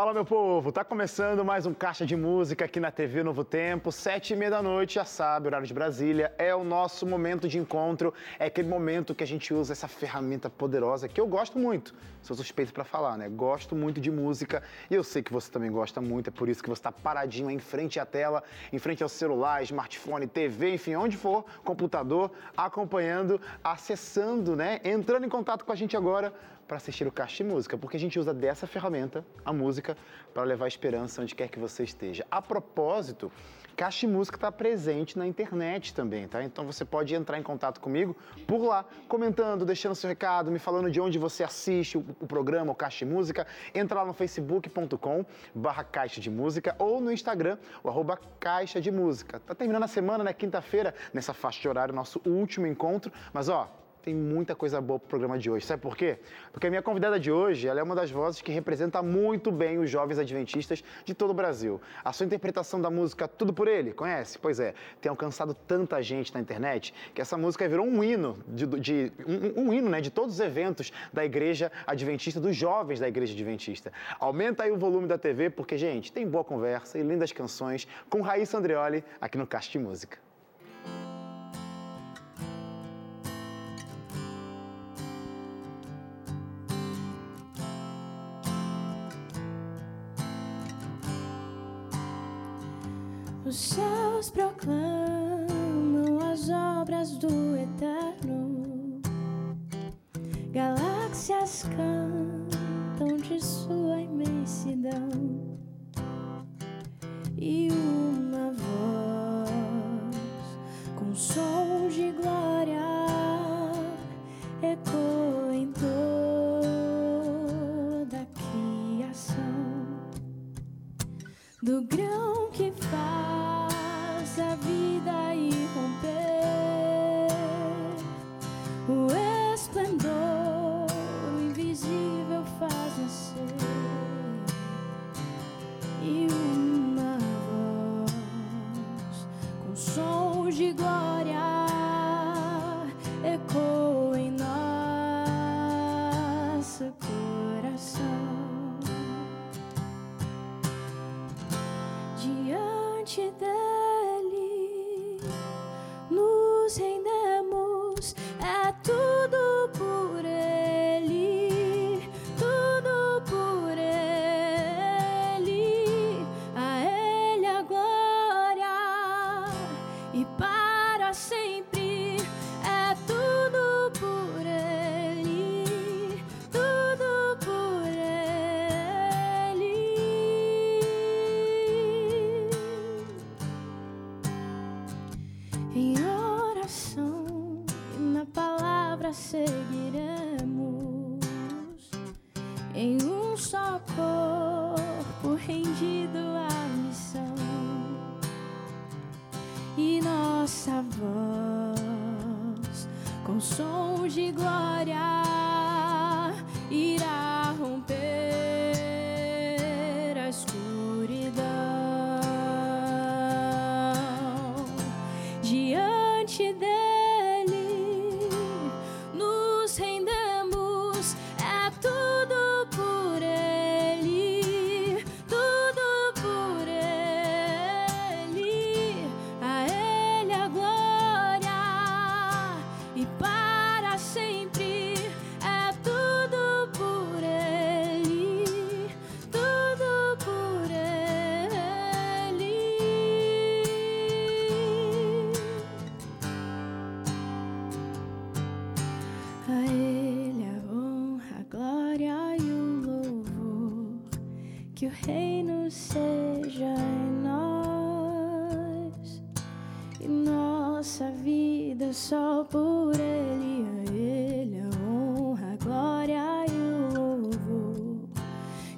Fala, meu povo! Tá começando mais um Caixa de Música aqui na TV Novo Tempo. Sete e meia da noite, já sabe, horário de Brasília. É o nosso momento de encontro. É aquele momento que a gente usa essa ferramenta poderosa que eu gosto muito. Sou suspeito para falar, né? Gosto muito de música e eu sei que você também gosta muito. É por isso que você está paradinho em frente à tela, em frente ao celular, smartphone, TV, enfim, onde for, computador, acompanhando, acessando, né? Entrando em contato com a gente agora para assistir o Caixa de Música, porque a gente usa dessa ferramenta, a música, para levar esperança onde quer que você esteja. A propósito, Caixa de Música está presente na internet também, tá? Então você pode entrar em contato comigo por lá, comentando, deixando seu recado, me falando de onde você assiste o, o programa, o Caixa de Música. Entra lá no facebook.com barra Caixa de Música ou no Instagram, o arroba Caixa de Música. Tá terminando a semana, né? Quinta-feira, nessa faixa de horário, nosso último encontro. Mas ó, tem muita coisa boa para o programa de hoje. Sabe por quê? Porque a minha convidada de hoje ela é uma das vozes que representa muito bem os jovens adventistas de todo o Brasil. A sua interpretação da música Tudo por Ele, conhece? Pois é, tem alcançado tanta gente na internet que essa música virou um hino, de, de um, um, hino né, de todos os eventos da igreja adventista, dos jovens da igreja adventista. Aumenta aí o volume da TV, porque, gente, tem boa conversa e lindas canções com Raíssa Andreoli aqui no de Música.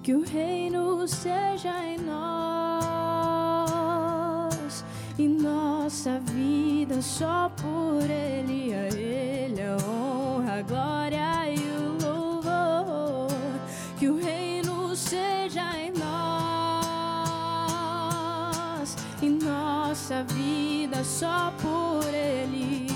Que o reino seja em nós e nossa vida só por Ele. A Ele a honra, a glória e o louvor. Que o reino seja em nós e nossa vida só por Ele.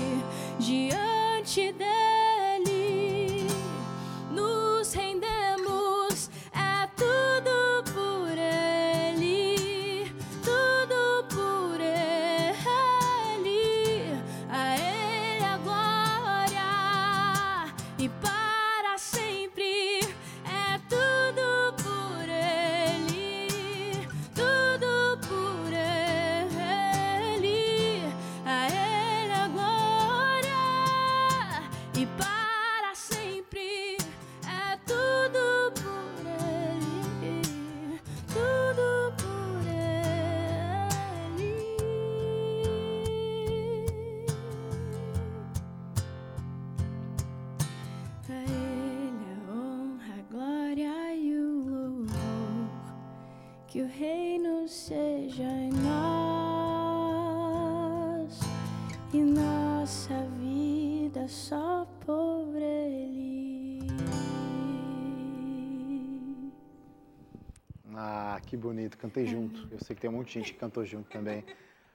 Bonito, cantei junto. Eu sei que tem um monte de gente que cantou junto também.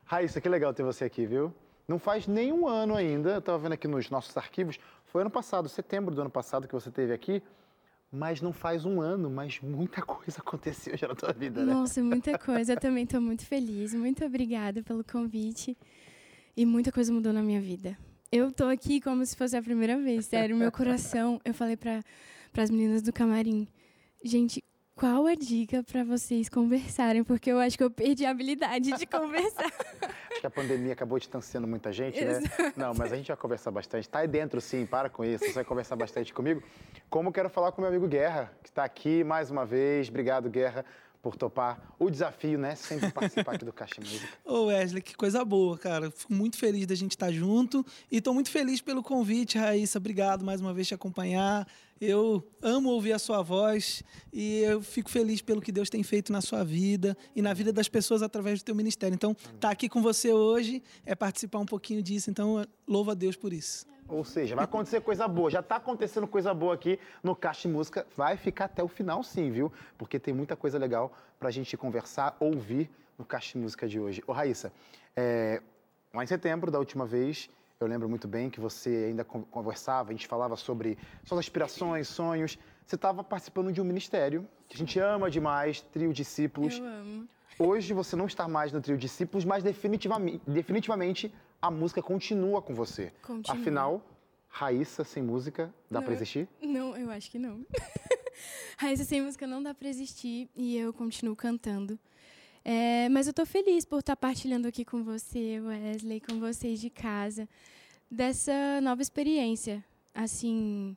Raíssa, que legal ter você aqui, viu? Não faz nenhum ano ainda, eu estava vendo aqui nos nossos arquivos, foi ano passado, setembro do ano passado que você esteve aqui, mas não faz um ano, mas muita coisa aconteceu já na tua vida, né? Nossa, muita coisa. Eu também estou muito feliz. Muito obrigada pelo convite. E muita coisa mudou na minha vida. Eu tô aqui como se fosse a primeira vez, sério. Meu coração, eu falei para as meninas do camarim, gente, qual a dica para vocês conversarem? Porque eu acho que eu perdi a habilidade de conversar. Acho que a pandemia acabou distanciando muita gente, né? Não, mas a gente vai conversar bastante. Tá aí dentro, sim, para com isso. Você vai conversar bastante comigo. Como quero falar com meu amigo Guerra, que está aqui mais uma vez. Obrigado, Guerra, por topar o desafio, né? Sempre participar aqui do Caixa Música. Ô Wesley, que coisa boa, cara. Fico muito feliz da gente estar junto e estou muito feliz pelo convite, Raíssa. Obrigado mais uma vez te acompanhar. Eu amo ouvir a sua voz e eu fico feliz pelo que Deus tem feito na sua vida e na vida das pessoas através do teu ministério. Então, estar aqui com você hoje é participar um pouquinho disso. Então, louvo a Deus por isso. Ou seja, vai acontecer coisa boa. Já está acontecendo coisa boa aqui no Caixa Música. Vai ficar até o final, sim, viu? Porque tem muita coisa legal para a gente conversar, ouvir no Caixa Música de hoje. Ô, Raíssa, é, lá em setembro, da última vez, eu lembro muito bem que você ainda conversava, a gente falava sobre suas aspirações, sonhos. Você estava participando de um ministério que a gente ama demais, Trio Discípulos. Eu amo. Hoje você não está mais no Trio Discípulos, mas definitivamente, definitivamente a música continua com você. Continua. Afinal, Raíssa sem música, dá para existir? Não, eu acho que não. Raíssa sem música não dá para existir e eu continuo cantando. É, mas eu tô feliz por estar partilhando aqui com você, Wesley, com vocês de casa, dessa nova experiência. Assim,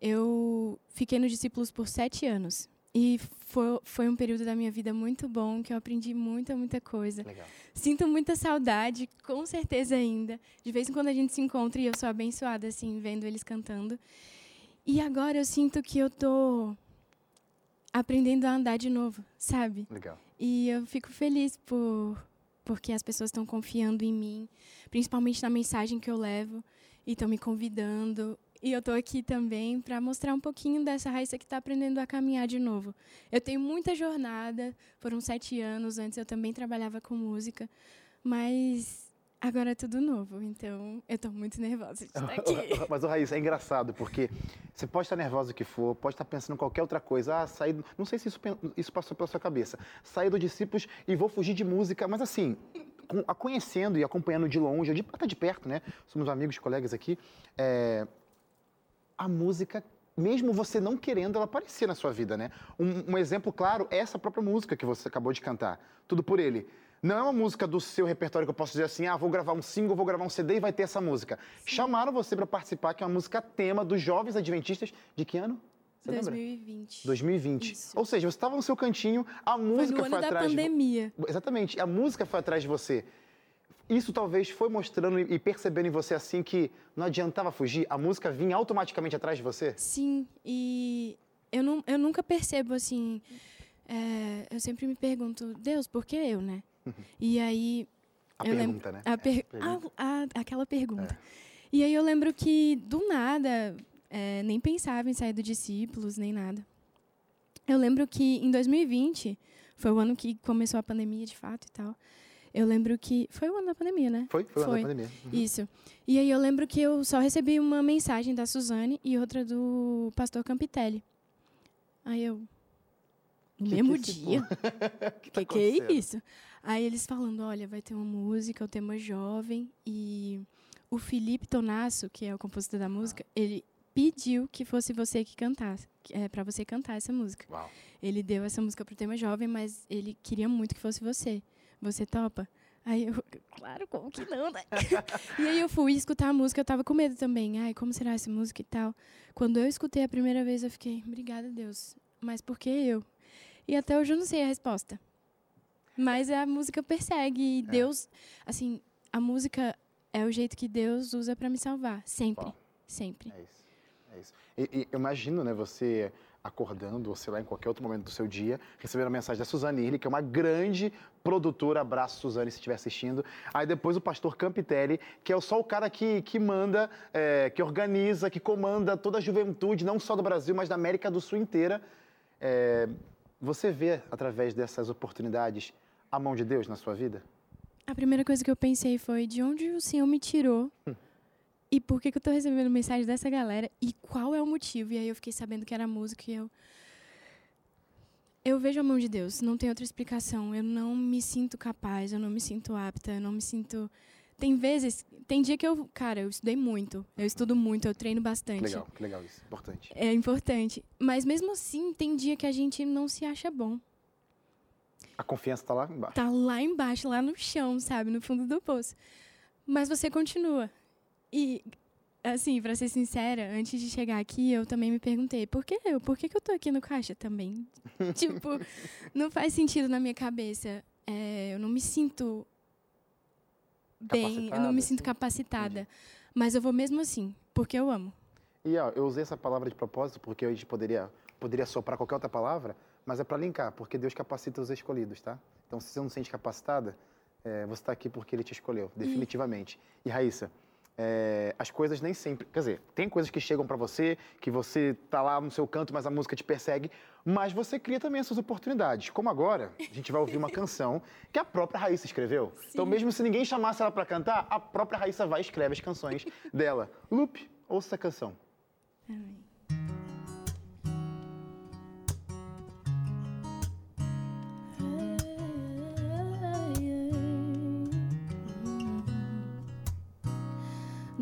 eu fiquei no Discípulos por sete anos. E foi, foi um período da minha vida muito bom, que eu aprendi muita, muita coisa. Legal. Sinto muita saudade, com certeza ainda. De vez em quando a gente se encontra e eu sou abençoada, assim, vendo eles cantando. E agora eu sinto que eu tô aprendendo a andar de novo, sabe? Legal. E eu fico feliz por porque as pessoas estão confiando em mim, principalmente na mensagem que eu levo e estão me convidando. E eu estou aqui também para mostrar um pouquinho dessa Raíssa que está aprendendo a caminhar de novo. Eu tenho muita jornada, foram sete anos, antes eu também trabalhava com música, mas agora é tudo novo, então eu estou muito nervosa de estar aqui. Mas, ô, Raíssa, é engraçado, porque você pode estar nervosa o que for, pode estar pensando em qualquer outra coisa. Ah, sair. do- Não sei se isso, isso passou pela sua cabeça. Sair do discípulos e vou fugir de música, mas assim, com- a conhecendo e acompanhando de longe, de, até de perto, né? Somos amigos, colegas aqui. é, a música, mesmo você não querendo, ela aparecer na sua vida, né? Um, um exemplo claro é essa própria música que você acabou de cantar. Tudo por ele. Não é uma música do seu repertório que eu posso dizer assim, ah, vou gravar um single, vou gravar um CD e vai ter essa música. Chamaram você para participar, que é uma música tema dos Jovens Adventistas de que ano? Você lembra? 2020. 2020. 2020. Isso. Ou seja, você estava no seu cantinho, a música Foi no ano da atrás de vo- pandemia. Exatamente, a música foi atrás de você. Isso talvez foi mostrando e percebendo em você assim que não adiantava fugir, a música vinha automaticamente atrás de você? Sim, e eu, não, eu nunca percebo assim. é, eu sempre me pergunto, Deus, por que eu, né? E aí. A eu pergunta, lembro, né? A per- pergunta. a- a- aquela pergunta. E aí eu lembro que, do nada, é, nem pensava em sair do discípulos, nem nada. Eu lembro que em 2020, foi o ano que começou a pandemia de fato e tal. Eu lembro que. Foi o ano da pandemia, né? Foi? Foi, o ano da pandemia. Uhum. Isso. E aí eu lembro que eu só recebi uma mensagem da Suzane e outra do pastor Campitelli. Aí eu. No Que que mesmo esse dia? que que tá que é isso? Aí eles falando, olha, vai ter uma música, o tema jovem e o Felipe Tonasso, que é o compositor da música, ele pediu que fosse você que cantasse, é, para você cantar essa música. Uau. Ele deu essa música pro tema jovem, mas ele queria muito que fosse você. Você topa? Aí eu, claro, como que não, né? e aí eu fui escutar a música, eu tava com medo também. Ai, como será essa música e tal? Quando eu escutei a primeira vez, eu fiquei, obrigada, Deus. Mas por que eu? E até hoje eu não sei a resposta. Mas a música persegue e É. Deus, assim, a música é o jeito que Deus usa pra me salvar, sempre, Uau. sempre. É isso. É isso. E, e eu imagino, né, você acordando, ou sei lá, em qualquer outro momento do seu dia, recebendo a mensagem da Suzane Irle, que é uma grande produtora. Abraço, Suzane, se estiver assistindo. Aí depois o pastor Campitelli, que é só o cara que, que manda, é, que organiza, que comanda toda a juventude, não só do Brasil, mas da América do Sul inteira. É, você vê, através dessas oportunidades, a mão de Deus na sua vida? A primeira coisa que eu pensei foi de onde o Senhor me tirou e por que, que eu tô recebendo mensagem dessa galera e qual é o motivo. E aí eu fiquei sabendo que era música e eu. Eu vejo a mão de Deus, não tem outra explicação. Eu não me sinto capaz, eu não me sinto apta, eu não me sinto. Tem vezes, tem dia que eu, cara, eu estudei muito, eu estudo muito, eu treino Que bastante. legal, que legal isso. Importante. É importante. Mas mesmo assim, tem dia que a gente não se acha bom. A confiança está lá embaixo. tá lá embaixo, lá no chão, sabe, no fundo do poço. Mas você continua. E assim, pra ser sincera, antes de chegar aqui, eu também me perguntei, por que eu? Por que, que eu tô aqui no caixa também? tipo, não faz sentido na minha cabeça. É, eu não me sinto bem, eu não me sinto assim? capacitada. Mas eu vou mesmo assim, porque eu amo. E ó, eu usei essa palavra de propósito porque a gente poderia, poderia soprar qualquer outra palavra, mas é para linkar, porque Deus capacita os escolhidos, tá? Então, se você não se sente capacitada, é, você está aqui porque Ele te escolheu, definitivamente. E Raíssa, é, as coisas nem sempre, quer dizer, tem coisas que chegam para você, que você tá lá no seu canto, mas a música te persegue, mas você cria também as suas oportunidades. Como agora, a gente vai ouvir uma canção que a própria Raíssa escreveu. Então, Sim. mesmo se ninguém chamasse ela para cantar, a própria Raíssa vai e escreve as canções dela. Lupe, ouça essa canção.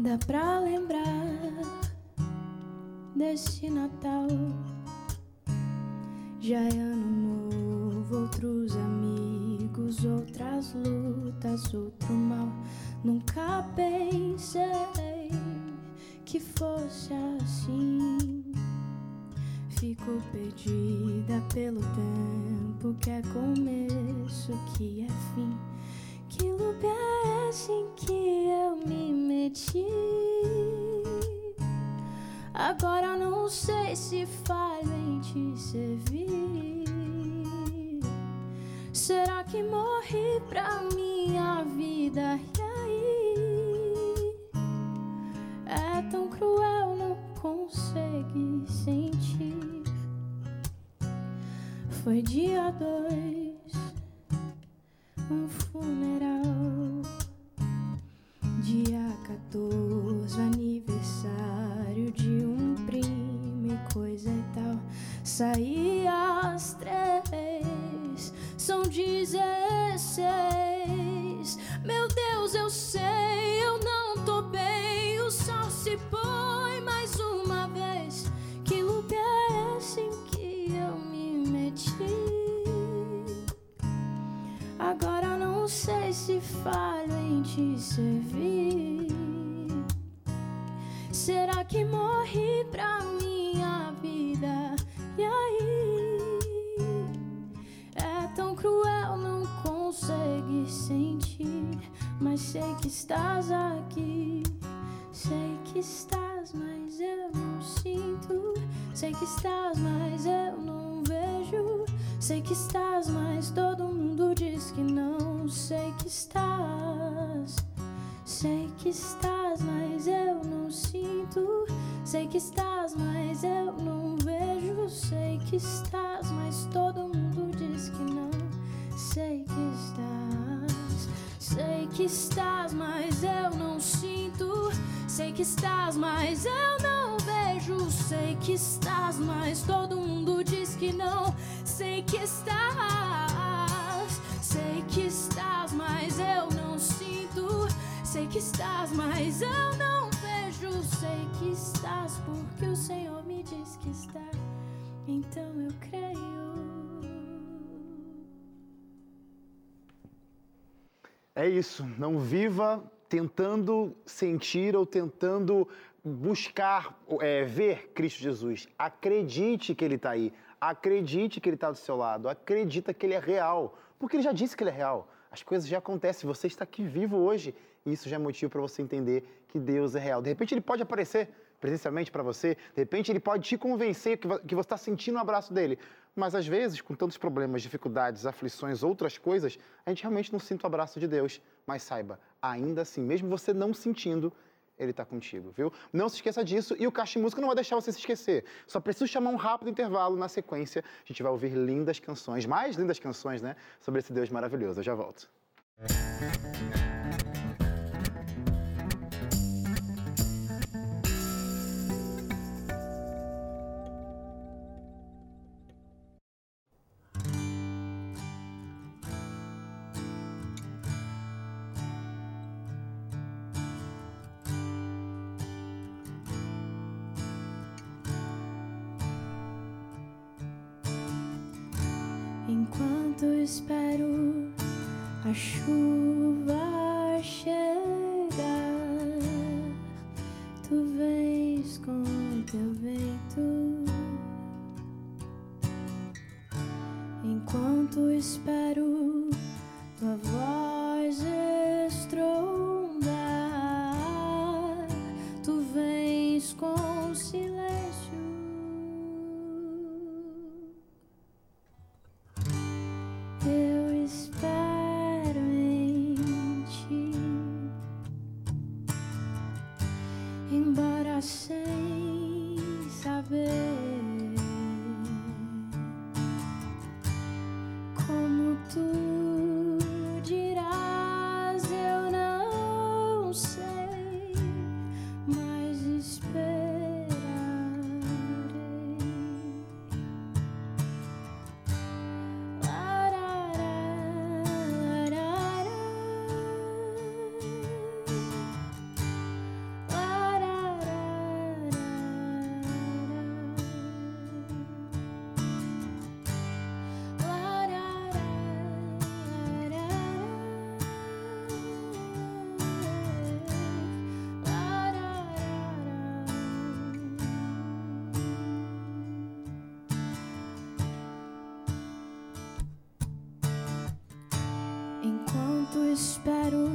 Dá pra lembrar desse Natal. Já é ano novo, outros amigos, outras lutas, outro mal. Nunca pensei que fosse assim. Fico perdida pelo tempo que é começo, que é fim. Que loop é esse em que eu me meti? Agora não sei se falho em te servir. Será que morri pra minha vida? E aí? É tão cruel, não consegue sentir. Foi dia dois um funeral. Dia 14, aniversário de um primo e coisa e tal. Saí às três, são 16. Meu Deus, eu sei, eu não tô bem. O sol se põe mais uma vez. Que loop é esse em que eu me meti? Agora não sei se falho em te servir. Será que morri pra minha vida? E aí? É tão cruel, não consegue sentir. Mas sei que estás aqui. Sei que estás, mas eu não sinto. Sei que estás, mas eu não vejo. Sei que estás, mas que estás, mas eu não vejo. Sei que estás, mas todo mundo diz que não. Sei que estás. Sei que estás, mas eu não sinto. Sei que estás, mas eu não vejo. Sei que estás, mas todo É isso. Não viva tentando sentir ou tentando buscar é, ver Cristo Jesus. Acredite que Ele está aí. Acredite que Ele está do seu lado. Acredita que Ele é real. Porque Ele já disse que Ele é real. As coisas já acontecem. Você está aqui vivo hoje. E isso já é motivo para você entender que Deus é real. De repente Ele pode aparecer presencialmente para você. De repente ele pode te convencer que você está sentindo o abraço dele. Mas às vezes, com tantos problemas, dificuldades, aflições, outras coisas, a gente realmente não sente o abraço de Deus. Mas saiba, ainda assim, mesmo você não sentindo, ele está contigo, viu? Não se esqueça disso e o Caixa Música não vai deixar você se esquecer. Só preciso chamar um rápido intervalo na sequência. A gente vai ouvir lindas canções, mais lindas canções, né? Sobre esse Deus maravilhoso. Eu já volto. Contigo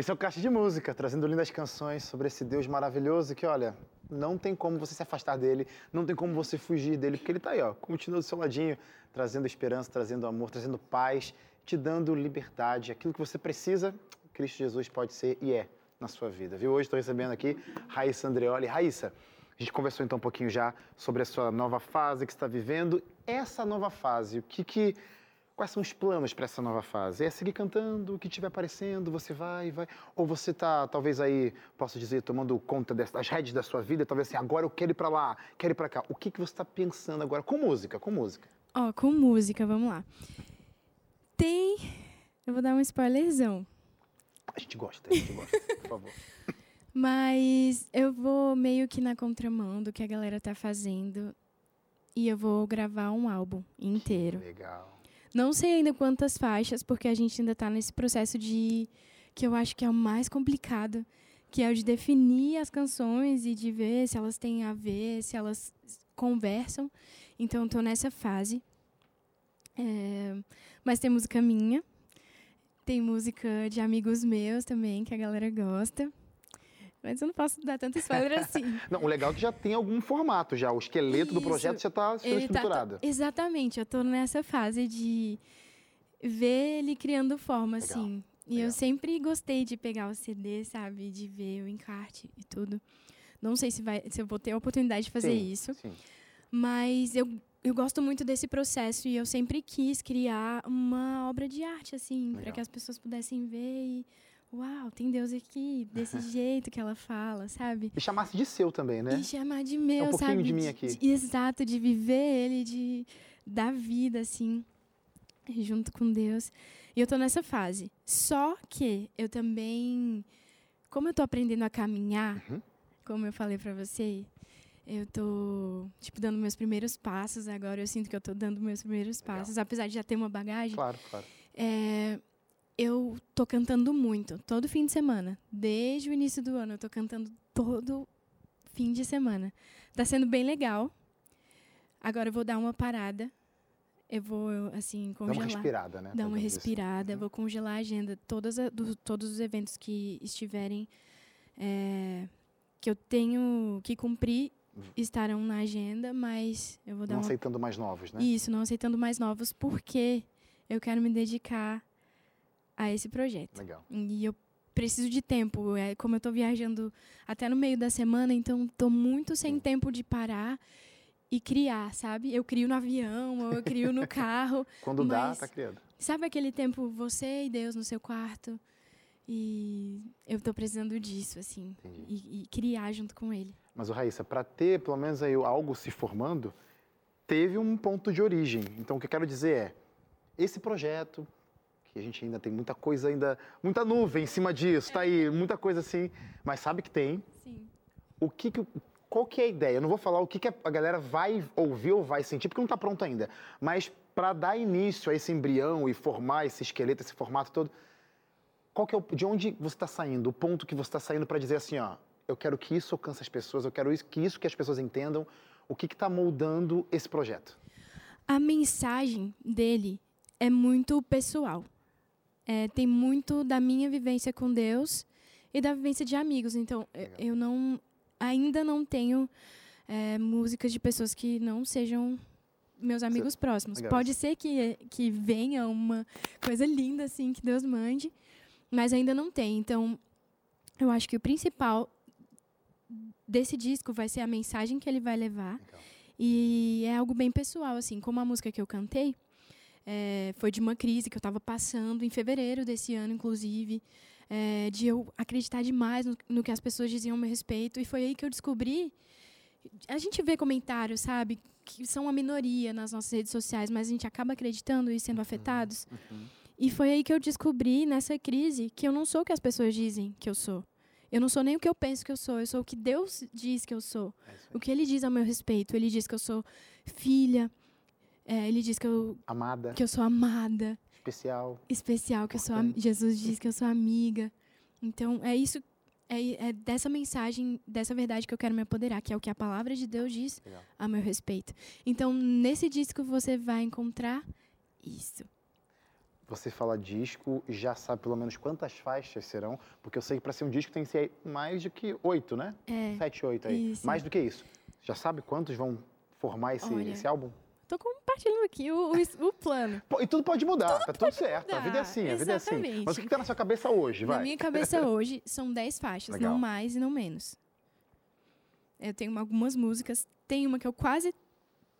Esse é o Caixa de Música, trazendo lindas canções sobre esse Deus maravilhoso que, olha, não tem como você se afastar dele, não tem como você fugir dele, porque ele está aí, ó, continua do seu ladinho, trazendo esperança, trazendo amor, trazendo paz, te dando liberdade. Aquilo que você precisa, Cristo Jesus pode ser e é na sua vida, viu? Hoje estou recebendo aqui Raíssa Andreoli. Raíssa, a gente conversou então um pouquinho já sobre a sua nova fase que está vivendo. Essa nova fase, o que que Quais são os planos para essa nova fase? É seguir cantando, o que estiver aparecendo, você vai, vai. Ou você está, talvez aí, posso dizer, tomando conta das redes da sua vida, talvez assim, agora eu quero ir para lá, quero ir para cá. O que, que você está pensando agora com música? Com música. Ó, oh, com música, vamos lá. Tem. Eu vou dar um spoilerzão. A gente gosta, a gente gosta, por favor. Mas eu vou meio que na contramão do que a galera tá fazendo. E eu vou gravar um álbum inteiro. Legal. Não sei ainda quantas faixas, porque a gente ainda está nesse processo de que eu acho que é o mais complicado, que é o de definir as canções e de ver se elas têm a ver, se elas conversam. Então, estou nessa fase. É, mas tem música minha, tem música de amigos meus também, que a galera gosta. Mas eu não posso dar tanto spoiler assim. não, o legal é que já tem algum formato já. O esqueleto Isso. do projeto já está ele estruturado. Tá, exatamente. Eu estou nessa fase de ver ele criando forma, legal. assim. E legal. eu sempre gostei de pegar o CD, sabe? De ver o encarte e tudo. Não sei se, vai, se eu vou ter a oportunidade de fazer sim, isso. Sim. Mas eu, eu gosto muito desse processo e eu sempre quis criar uma obra de arte, assim, para que as pessoas pudessem ver e uau, tem Deus aqui, desse jeito que ela fala, sabe? E chamasse de seu também, né? E chamar de meu, é um pouquinho sabe? de mim aqui. De, exato, de viver ele, de dar vida, assim, junto com Deus. E eu tô nessa fase. Só que eu também, como eu tô aprendendo a caminhar, uhum. como eu falei para você, eu tô, tipo, dando meus primeiros passos agora. Eu sinto que eu tô dando meus primeiros passos, Legal. apesar de já ter uma bagagem. Claro, claro. É, eu tô cantando muito, todo fim de semana. Desde o início do ano, eu tô cantando todo fim de semana. Tá sendo bem legal. Agora eu vou dar uma parada. Eu vou, assim, congelar. Dar uma respirada, né? Dar uma respirada. Assim. Vou congelar a agenda. Todas a, do, todos os eventos que estiverem... É, que eu tenho que cumprir uhum. estarão na agenda, mas eu vou dar Não uma... aceitando mais novos, né? Isso, não aceitando mais novos, porque eu quero me dedicar a esse projeto. Legal. E eu preciso de tempo. É, como eu estou viajando até no meio da semana, então estou muito sem Sim. tempo de parar e criar, sabe? Eu crio no avião, ou eu crio no carro. Quando dá, tá criando. Sabe aquele tempo você e Deus no seu quarto? E eu estou precisando disso, assim, e, e, criar junto com Ele. Mas, o Raíssa, para ter pelo menos aí algo se formando, teve um ponto de origem. Então, o que eu quero dizer é, esse projeto, que a gente ainda tem muita coisa ainda, muita nuvem em cima disso, tá aí, muita coisa assim, mas sabe que tem. Sim. O que que qual que é a ideia? Eu não vou falar o que, que a galera vai ouvir ou vai sentir, porque não está pronto ainda. Mas para dar início a esse embrião e formar esse esqueleto, esse formato todo, qual que é o, de onde você está saindo? O ponto que você está saindo para dizer assim, ó, eu quero que isso alcance as pessoas, eu quero isso, que isso que as pessoas entendam. O que está moldando esse projeto? A mensagem dele é muito pessoal é, tem muito da minha vivência com Deus e da vivência de amigos. Então, Legal. eu não ainda não tenho é, músicas de pessoas que não sejam meus amigos Você, próximos. Legal. Pode ser que, que venha uma coisa linda assim que Deus mande, mas ainda não tem. Então, eu acho que o principal desse disco vai ser a mensagem que ele vai levar. Legal. E é algo bem pessoal, assim, como a música que eu cantei, é, foi de uma crise que eu estava passando em fevereiro desse ano, inclusive, é, de eu acreditar demais no, no, que as pessoas diziam a meu respeito. E foi aí que eu descobri. A gente vê comentários, sabe, que são uma minoria nas nossas redes sociais, mas a gente acaba acreditando e sendo uhum, afetados. Uhum. E foi aí que eu descobri, nessa crise, que eu não sou o que as pessoas dizem que eu sou. Eu não sou nem o que eu penso que eu sou, eu sou o que Deus diz que eu sou. É o que Ele diz ao meu respeito. Ele diz que eu sou filha, é, ele diz que eu amada, que eu sou amada, especial, especial que eu sou Jesus diz que eu sou amiga. Então é isso, é, é, dessa mensagem, dessa verdade que eu quero me apoderar, que é o que a palavra de Deus diz Legal. a meu respeito. Então nesse disco você vai encontrar isso. você fala disco, já sabe pelo menos quantas faixas serão? Porque eu sei que para ser um disco tem que ser mais do que oito, né? É. Sete, oito aí. Isso. Mais do que isso. Já sabe quantos vão formar esse, Olha, esse álbum? Tô compartilhando aqui o, o, o plano. Pô, E tudo pode mudar, tá tudo certo. A vida é mudar, assim, a vida é assim. exatamente. Mas o que tá na sua cabeça hoje, vai? Na minha cabeça hoje são 10 faixas, Legal. não mais e não menos. Eu tenho algumas músicas, tem uma que eu quase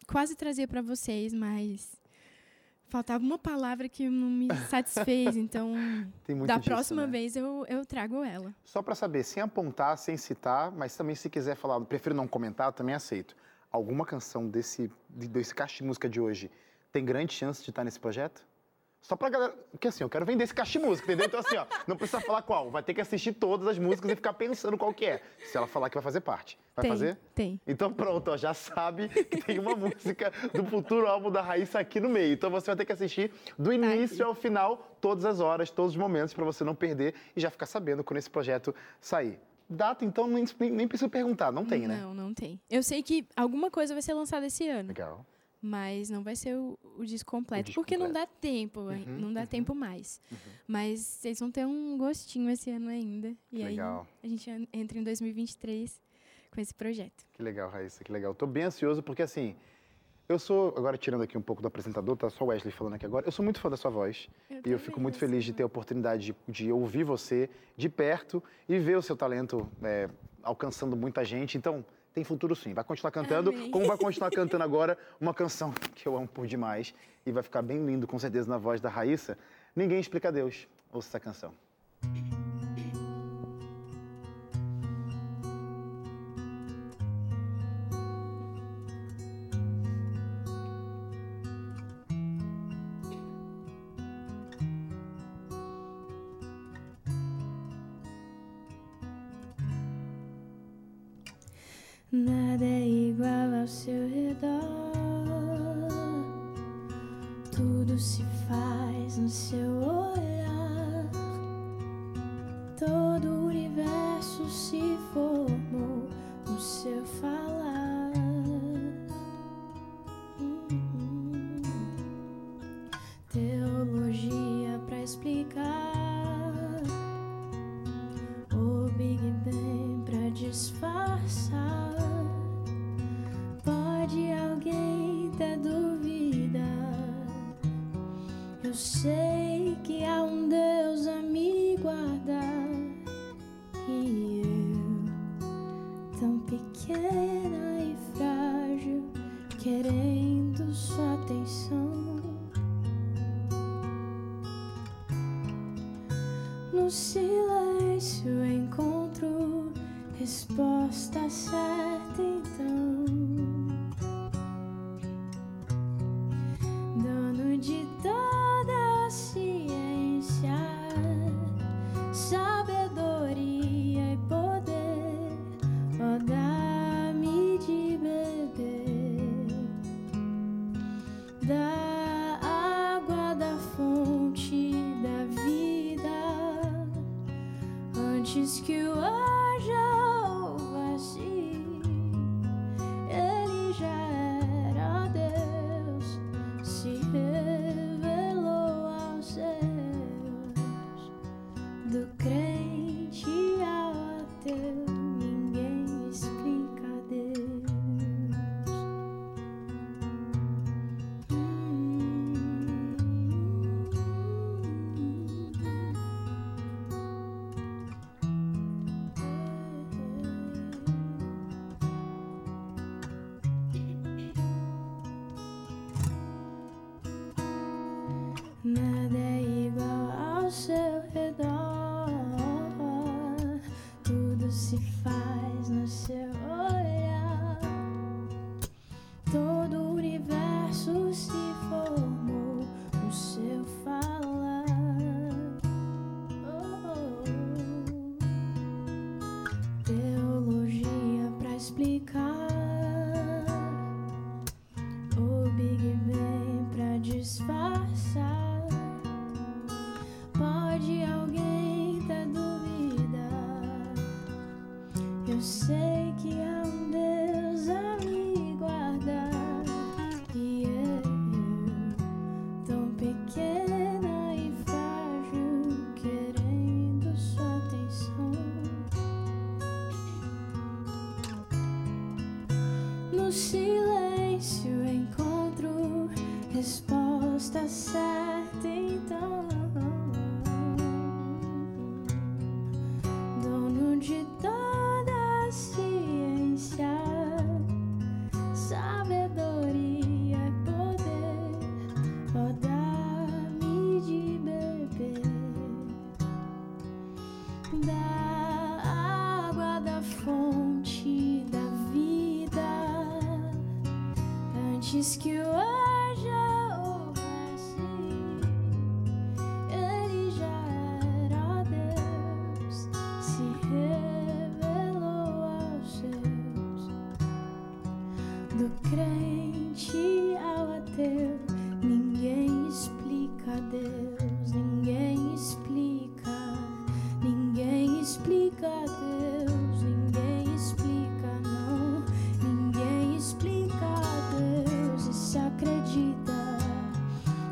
quase trazia pra vocês, mas faltava uma palavra que não me satisfez, então da disso, próxima né? vez eu, eu trago ela. Só para saber, sem apontar, sem citar, mas também se quiser falar, prefiro não comentar, também aceito. Alguma canção desse, de- desse caixa de música de hoje tem grande chance de estar nesse projeto? Só pra galera. Porque assim, eu quero vender esse caixa de música, entendeu? Então, assim, ó, não precisa falar qual. Vai ter que assistir todas as músicas e ficar pensando qual que é. Se ela falar que vai fazer parte. Vai tem, fazer? tem. Então pronto, ó, já sabe que tem uma música do futuro álbum da Raíssa aqui no meio. Então você vai ter que assistir do início ao final, todas as horas, todos os momentos, para você não perder e já ficar sabendo quando esse projeto sair. Data, então, nem, nem, preciso perguntar, não tem, né? Não, não tem. Eu sei que alguma coisa vai ser lançada esse ano, Legal. mas não vai ser o, o disco completo, disco porque não completo. dá tempo, Uhum, não dá uhum. tempo mais. Mas vocês vão ter um gostinho esse ano ainda. E Legal. aí a gente en- entra em 2023 com esse projeto. Que legal, Raíssa, que legal. Tô bem ansioso porque, assim, eu sou, agora tirando aqui um pouco do apresentador, tá só o Wesley falando aqui agora, eu sou muito fã da sua voz. E eu fico muito feliz de ter a oportunidade de, de ouvir você de perto e ver o seu talento é, alcançando muita gente. Então, tem futuro sim. Vai continuar cantando, Amém. como vai continuar cantando agora uma canção que eu amo por demais. E vai ficar bem lindo, com certeza, na voz da Raíssa. Ninguém explica Deus. Ouça essa canção. No silêncio encontro resposta certa então. 离开。She's cute.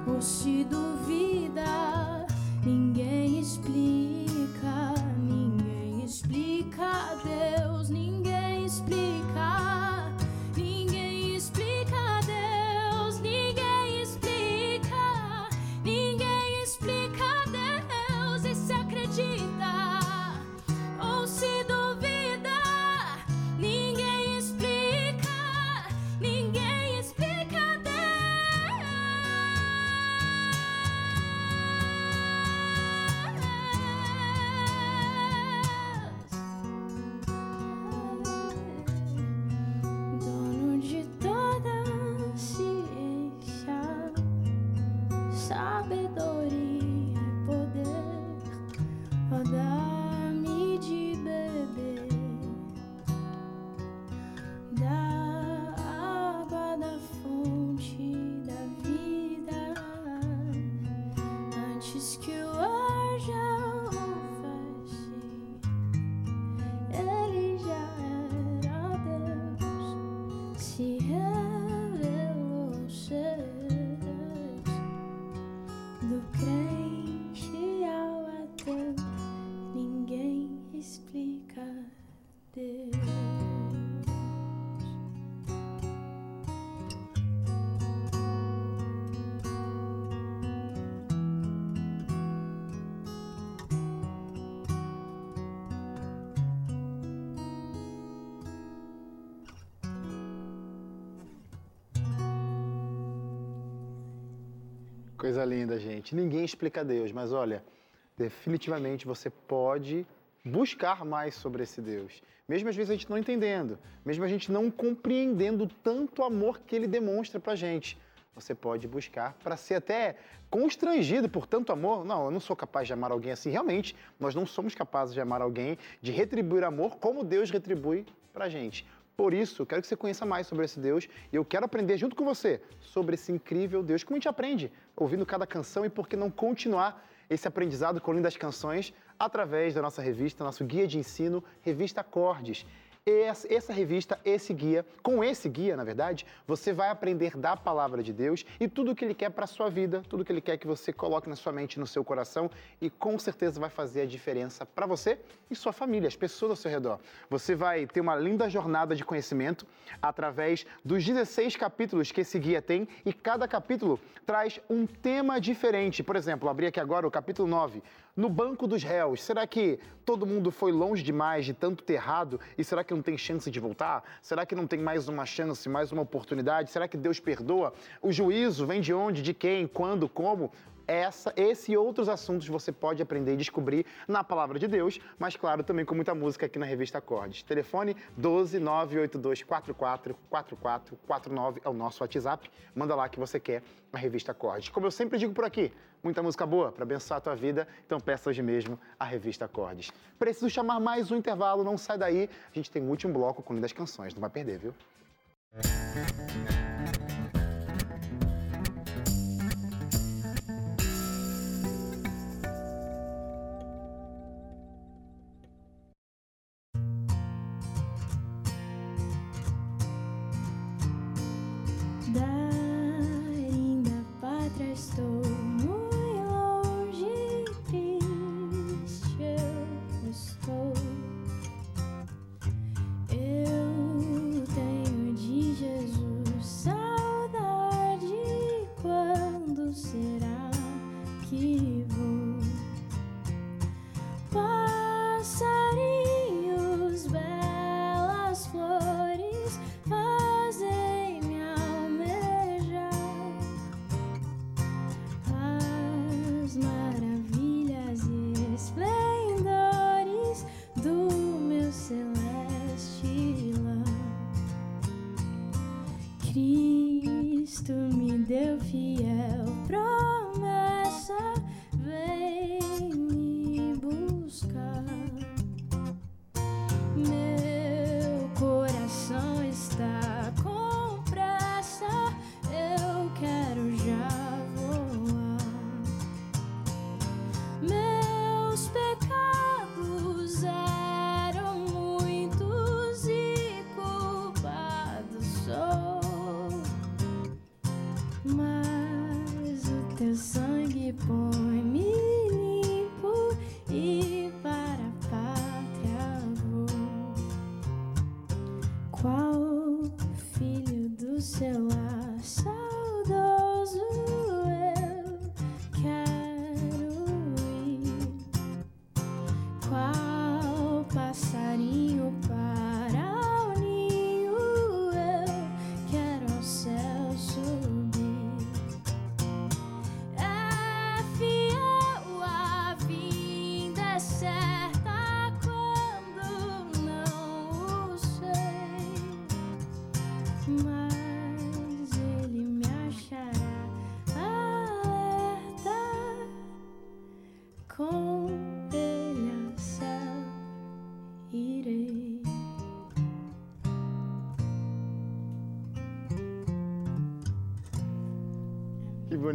Por duvida, ninguém explica. Coisa linda, gente. Ninguém explica Deus, mas olha, definitivamente você pode buscar mais sobre esse Deus. Mesmo às vezes a gente não entendendo, mesmo a gente não compreendendo tanto amor que ele demonstra pra gente. Você pode buscar para ser até constrangido por tanto amor. Não, eu não sou capaz de amar alguém assim. Realmente, nós não somos capazes de amar alguém, de retribuir amor como Deus retribui pra gente. Por isso, eu quero que você conheça mais sobre esse Deus e eu quero aprender junto com você sobre esse incrível Deus. Como a gente aprende ouvindo cada canção e por que não continuar esse aprendizado com lindas canções através da nossa revista, nosso guia de ensino, Revista Acordes essa revista, esse guia, com esse guia, na verdade, você vai aprender da palavra de Deus e tudo o que ele quer para a sua vida, tudo o que ele quer que você coloque na sua mente no seu coração e com certeza vai fazer a diferença para você e sua família, as pessoas ao seu redor. Você vai ter uma linda jornada de conhecimento através dos 16 capítulos que esse guia tem e cada capítulo traz um tema diferente. Por exemplo, abri aqui agora o capítulo 9, no banco dos réus, será que todo mundo foi longe demais de tanto ter errado? E será que não tem chance de voltar? Será que não tem mais uma chance, mais uma oportunidade? Será que Deus perdoa? O juízo vem de onde, de quem, quando, como? Essa, esse e outros assuntos você pode aprender e descobrir na Palavra de Deus, mas claro, também com muita música aqui na revista Acordes. Telefone 12 982 44 4449 é o nosso WhatsApp. Manda lá que você quer a revista Acordes. Como eu sempre digo por aqui, muita música boa para abençoar a tua vida, então peça hoje mesmo a revista Acordes. Preciso chamar mais um intervalo, não sai daí. A gente tem um último bloco com lindas canções, não vai perder, viu? Eu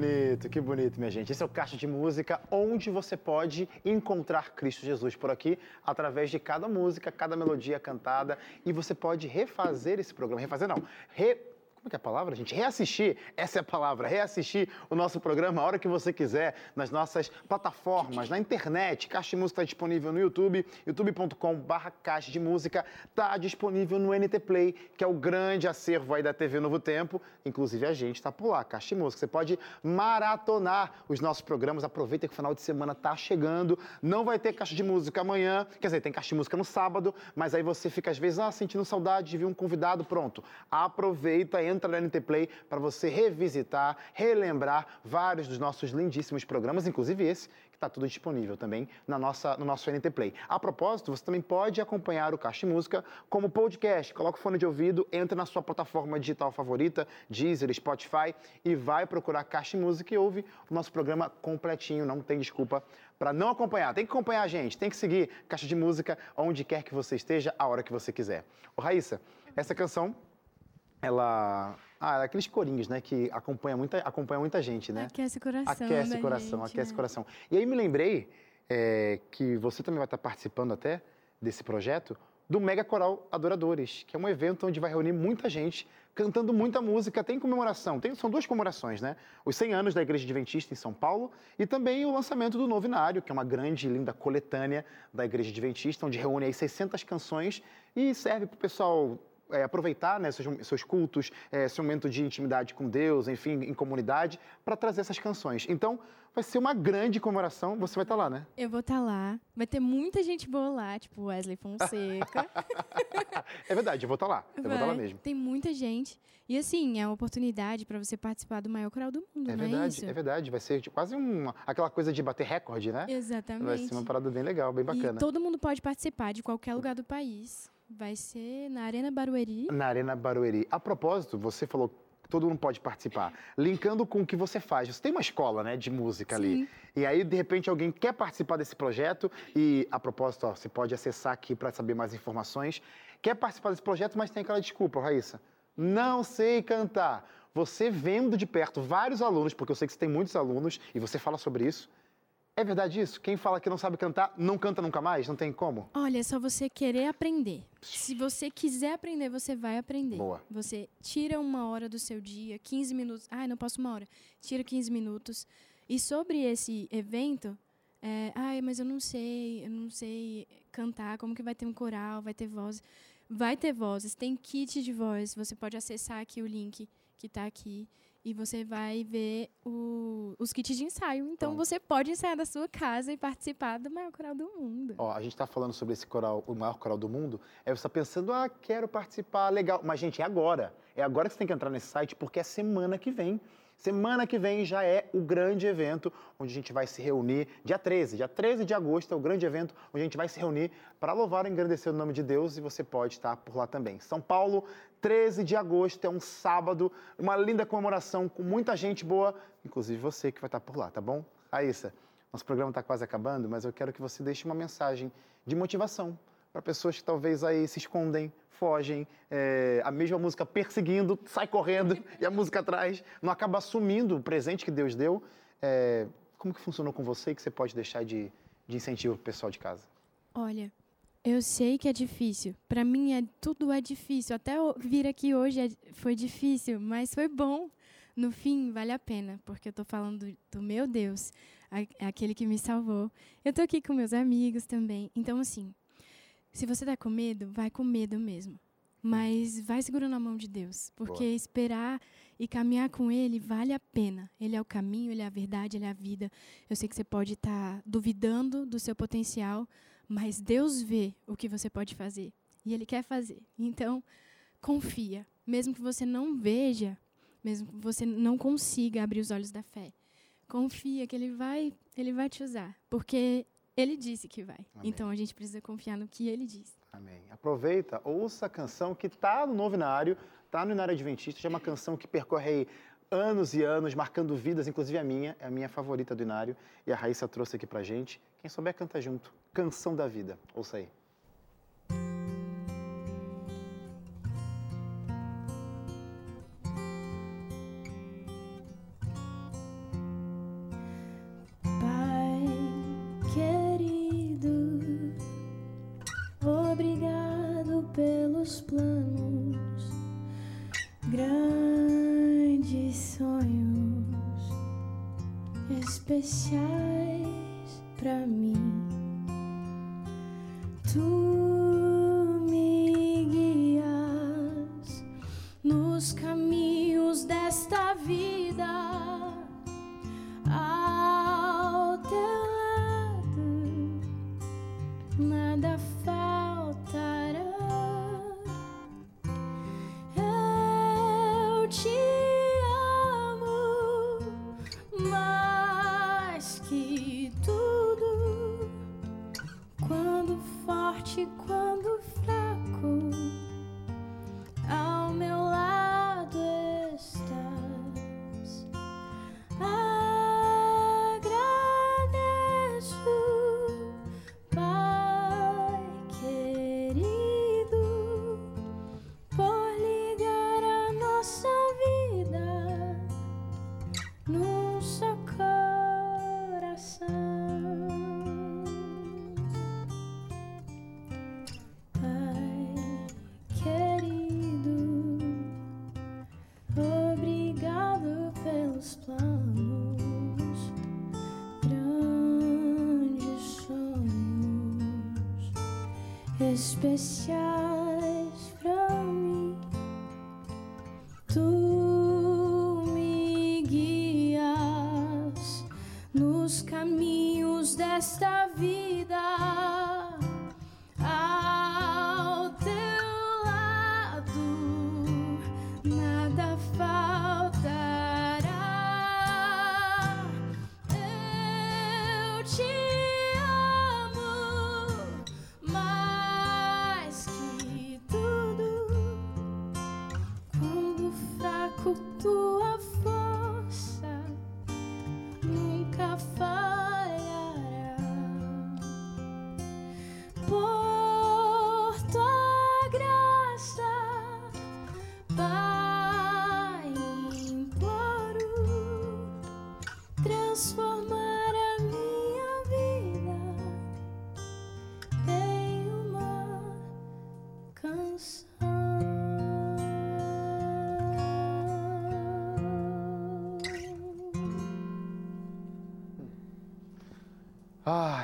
bonito, que bonito, minha gente. Esse é o Caixa de Música, onde você pode encontrar Cristo Jesus por aqui, através de cada música, cada melodia cantada, e você pode refazer esse programa. Refazer não, re... Que é a palavra, gente? Reassistir, essa é a palavra, reassistir o nosso programa a hora que você quiser, nas nossas plataformas, na internet. Caixa de Música está disponível no YouTube, youtube.com.br Caixa de Música. Está disponível no NT Play, que é o grande acervo aí da TV Novo Tempo. Inclusive a gente está por lá, Caixa de Música. Você pode maratonar os nossos programas. Aproveita que o final de semana está chegando. Não vai ter Caixa de Música amanhã, quer dizer, tem Caixa de Música no sábado, mas aí você fica às vezes ah, sentindo saudade de ver um convidado. Pronto, aproveita, entra no NT Play para você revisitar, relembrar vários dos nossos lindíssimos programas, inclusive esse que está tudo disponível também na nossa, no nosso NT Play. A propósito, você também pode acompanhar o Caixa de Música como podcast. Coloca o fone de ouvido, entra na sua plataforma digital favorita, Deezer, Spotify, e vai procurar Caixa de Música e ouve o nosso programa completinho. Não tem desculpa para não acompanhar. Tem que acompanhar a gente, tem que seguir Caixa de Música onde quer que você esteja, a hora que você quiser. Ô, Raíssa, essa canção ela. Ah, é aqueles corinhos, né? Que acompanha muita, acompanha muita gente, né? Aquece o coração. Aquece o coração, gente, aquece o né? coração. E aí me lembrei é, que você também vai estar participando até desse projeto do Mega Coral Adoradores, que é um evento onde vai reunir muita gente cantando muita música. Tem comemoração, tem, são duas comemorações, né? Os 100 anos da Igreja Adventista em São Paulo e também o lançamento do Novinário, que é uma grande e linda coletânea da Igreja Adventista, onde reúne aí 600 canções e serve para o pessoal é, aproveitar né, seus, seus cultos, é, seu momento de intimidade com Deus, enfim, em comunidade, para trazer essas canções. Então, vai ser uma grande comemoração. Você vai estar lá, né? Eu vou estar lá. Vai ter muita gente boa lá, tipo Wesley Fonseca. É verdade, eu vou estar lá. Eu vou estar lá Vai. mesmo. Tem muita gente. E assim, é uma oportunidade para você participar do maior coral do mundo, É é verdade, isso? é verdade. Vai ser tipo, quase uma, aquela coisa de bater recorde, né? Exatamente. Vai ser uma parada bem legal, bem bacana. E todo mundo pode participar de qualquer lugar do país. Vai ser na Arena Barueri. Na Arena Barueri. A propósito, você falou que todo mundo pode participar. Linkando com o que você faz. Você tem uma escola, né, de música ali. Sim. E aí, de repente, alguém quer participar desse projeto e, a propósito, ó, você pode acessar aqui para saber mais informações. Quer participar desse projeto, mas tem aquela desculpa, Raíssa. Não sei cantar. Você vendo de perto vários alunos, porque eu sei que você tem muitos alunos e você fala sobre isso. É verdade isso? Quem fala que não sabe cantar, não canta nunca mais? Não tem como? Olha, é só você querer aprender. Se você quiser aprender, você vai aprender. Boa. Você tira uma hora do seu dia, 15 minutos. Ai, não posso uma hora. Tira 15 minutos. E sobre esse evento, é, ai, mas eu não sei, eu não sei cantar, como que vai ter um coral, vai ter voz. Vai ter vozes, tem kit de voz. Você pode acessar aqui o link que está aqui e você vai ver o- os kits de ensaio. Então Pronto. você pode ensaiar da sua casa e participar do maior coral do mundo. Ó, a gente está falando sobre esse coral, o maior coral do mundo. Aí você está pensando, ah, quero participar, legal. Mas, gente, é agora. É agora que você tem que entrar nesse site, porque é semana que vem. Semana que vem já é o grande evento onde a gente vai se reunir, dia 13. Dia 13 de agosto é o grande evento onde a gente vai se reunir para louvar e engrandecer o nome de Deus e você pode estar por lá também. São Paulo, 13 de agosto, é um sábado, uma linda comemoração com muita gente boa, inclusive você que vai estar por lá, tá bom? Raíssa, nosso programa está quase acabando, mas eu quero que você deixe uma mensagem de motivação para pessoas que talvez aí se escondem, fogem, é, a mesma música perseguindo, sai correndo e a música atrás, não acaba assumindo o presente que Deus deu. É, como que funcionou com você e que você pode deixar de, de incentivo para o pessoal de casa? Olha, eu sei que é difícil. Para mim, é, tudo é difícil. Até vir aqui hoje é, foi difícil, mas foi bom. No fim, vale a pena, porque eu estou falando do, do, meu Deus, a, aquele que me salvou. Eu estou aqui com meus amigos também. Então, assim, se você está com medo, vai com medo mesmo. Mas vai segurando a mão de Deus, porque Boa. esperar e caminhar com Ele vale a pena. Ele é o caminho, Ele é a verdade, Ele é a vida. Eu sei que você pode estar tá duvidando do seu potencial, mas Deus vê o que você pode fazer e Ele quer fazer. Então, confia, mesmo que você não veja, mesmo que você não consiga abrir os olhos da fé. Confia que Ele vai, Ele vai te usar, porque Ele disse que vai. Amém. Então a gente precisa confiar no que Ele diz. Amém. Aproveita, ouça a canção que está no novinário, está no Inário Adventista, é uma canção que percorre anos e anos, marcando vidas, inclusive a minha, é a minha favorita do Inário, e a Raíssa trouxe aqui pra gente. Quem souber, canta junto. Canção da Vida. Ouça aí. Tu especiais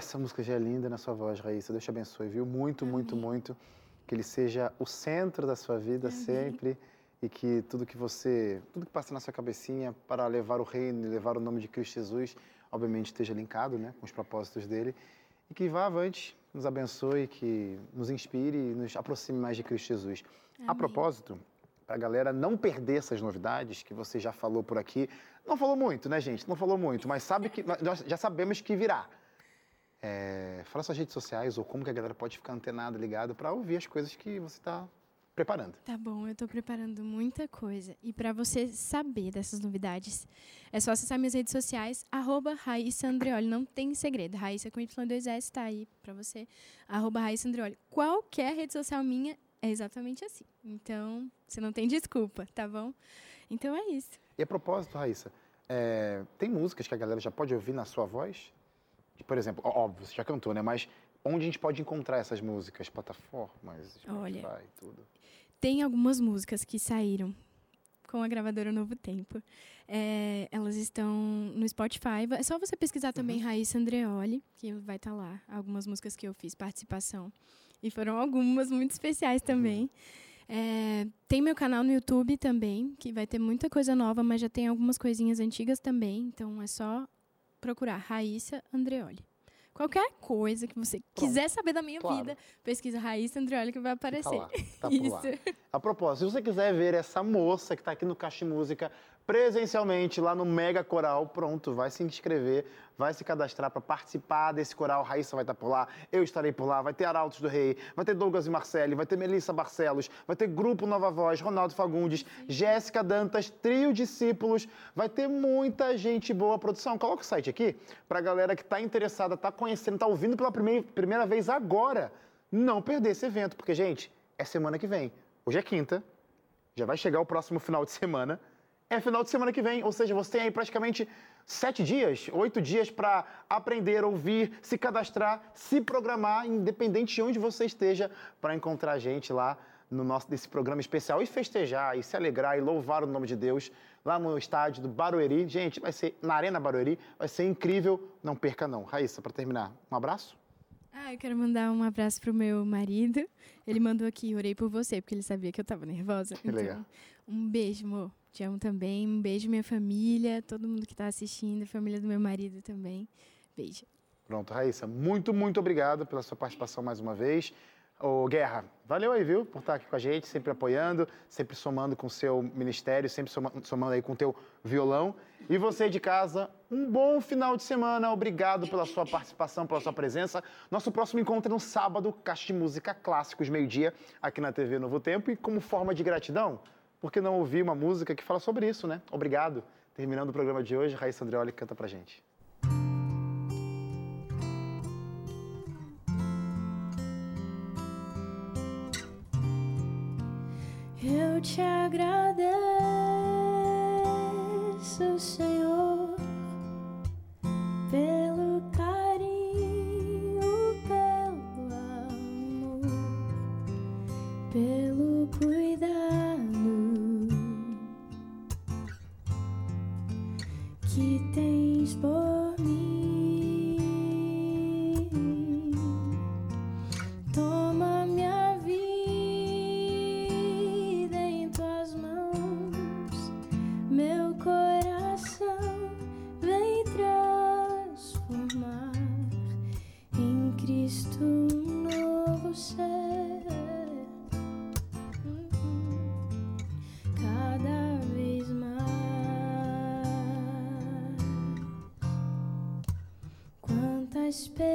essa música já é linda na sua voz, Raíssa. Deus te abençoe, viu? Muito, Amém. muito, muito. Que ele seja o centro da sua vida Amém. sempre e que tudo que você, tudo que passa na sua cabecinha para levar o reino e levar o nome de Cristo Jesus, obviamente esteja linkado, né, com os propósitos dele e que vá avante, nos abençoe, que nos inspire e nos aproxime mais de Cristo Jesus. Amém. A propósito, para a galera não perder essas novidades que você já falou por aqui, não falou muito, né, gente? Não falou muito, mas sabe que nós já sabemos que virá. É, fala suas redes sociais ou como que a galera pode ficar antenada, ligada para ouvir as coisas que você está preparando. Tá bom, eu tô preparando muita coisa. E para você saber dessas novidades, é só acessar minhas redes sociais, arroba Raíssa Andreoli. Não tem segredo. Raíssa com Y2S tá aí para você. Arroba Raíssa Andreoli. Qualquer rede social minha é exatamente assim. Então, você não tem desculpa, tá bom? Então é isso. E a propósito, Raíssa, é, tem músicas que a galera já pode ouvir na sua voz? Por exemplo, óbvio, você já cantou, né? Mas onde a gente pode encontrar essas músicas? Plataformas, Spotify, Olha, tudo. Tem algumas músicas que saíram com a gravadora Novo Tempo. É, elas estão no Spotify. É só você pesquisar também Raíssa Andreoli, que vai estar lá. Algumas músicas que eu fiz participação. E foram algumas muito especiais também. É, tem meu canal no YouTube também, que vai ter muita coisa nova, mas já tem algumas coisinhas antigas também. Então é só procurar Raíssa Andreoli. Qualquer coisa que você quiser saber da minha Claro. vida, pesquisa Raíssa Andreoli que vai Tá aparecer. lá, tá Isso. lá. A propósito, se você quiser ver essa moça que está aqui no Caixa Música presencialmente lá no Mega Coral, pronto, vai se inscrever, vai se cadastrar para participar desse coral. Raíssa vai estar por lá, eu estarei por lá, vai ter Arautos do Rei, vai ter Douglas e Marcele, vai ter Melissa Barcelos, vai ter Grupo Nova Voz, Ronaldo Fagundes, Jéssica Dantas, Trio Discípulos, vai ter muita gente boa. Produção, coloca o site aqui para a galera que está interessada, está conhecendo, está ouvindo pela primeira, primeira vez agora, não perder esse evento, porque, gente, é semana que vem. Hoje é quinta, já vai chegar o próximo final de semana. É final de semana que vem, ou seja, você tem aí praticamente sete dias, oito dias para aprender, ouvir, se cadastrar, se programar, independente de onde você esteja, para encontrar a gente lá no nosso desse programa especial e festejar, e se alegrar e louvar o nome de Deus lá no estádio do Barueri. Gente, vai ser na Arena Barueri, vai ser incrível. Não perca não. Raíssa, para terminar, um abraço. Ah, eu quero mandar um abraço pro meu marido. Ele mandou aqui, orei por você, porque ele sabia que eu tava nervosa. Que legal. um beijo, amor. Te amo também. Um beijo, minha família, todo mundo que tá assistindo, família do meu marido também. Beijo. Pronto, Raíssa, muito, muito obrigado pela sua participação mais uma vez. Ô, Guerra, valeu aí, viu, por estar aqui com a gente, sempre apoiando, sempre somando com o seu ministério, sempre soma- somando aí com o teu violão. E você de casa, um bom final de semana. Obrigado pela sua participação, pela sua presença. Nosso próximo encontro é no sábado, Caixa de Música Clássicos, meio-dia, aqui na TV Novo Tempo. E como forma de gratidão, por que não ouvir uma música que fala sobre isso, né? Obrigado. Terminando o programa de hoje, Raíssa Andreoli canta pra gente. Eu te agradeço, Senhor, Quanta esperança,